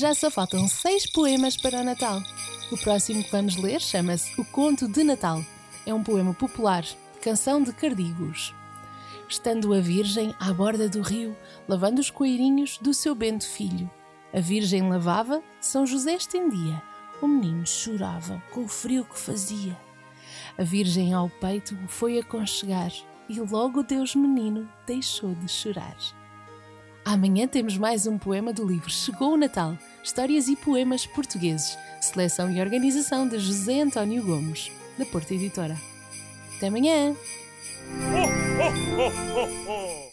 já só faltam seis poemas para o Natal. O próximo que vamos ler chama-se O Conto de Natal. É um poema popular, canção de Cardigos. Estando a Virgem à borda do rio, lavando os coelhinhos do seu bento filho. A Virgem lavava, São José estendia. O menino chorava com o frio que fazia. A Virgem ao peito o foi aconchegar e logo Deus menino deixou de chorar. Amanhã temos mais um poema do livro Chegou o Natal, Histórias e Poemas Portugueses, seleção e organização de José António Gomes, da Porta Editora. Até amanhã! ho, ho, ho.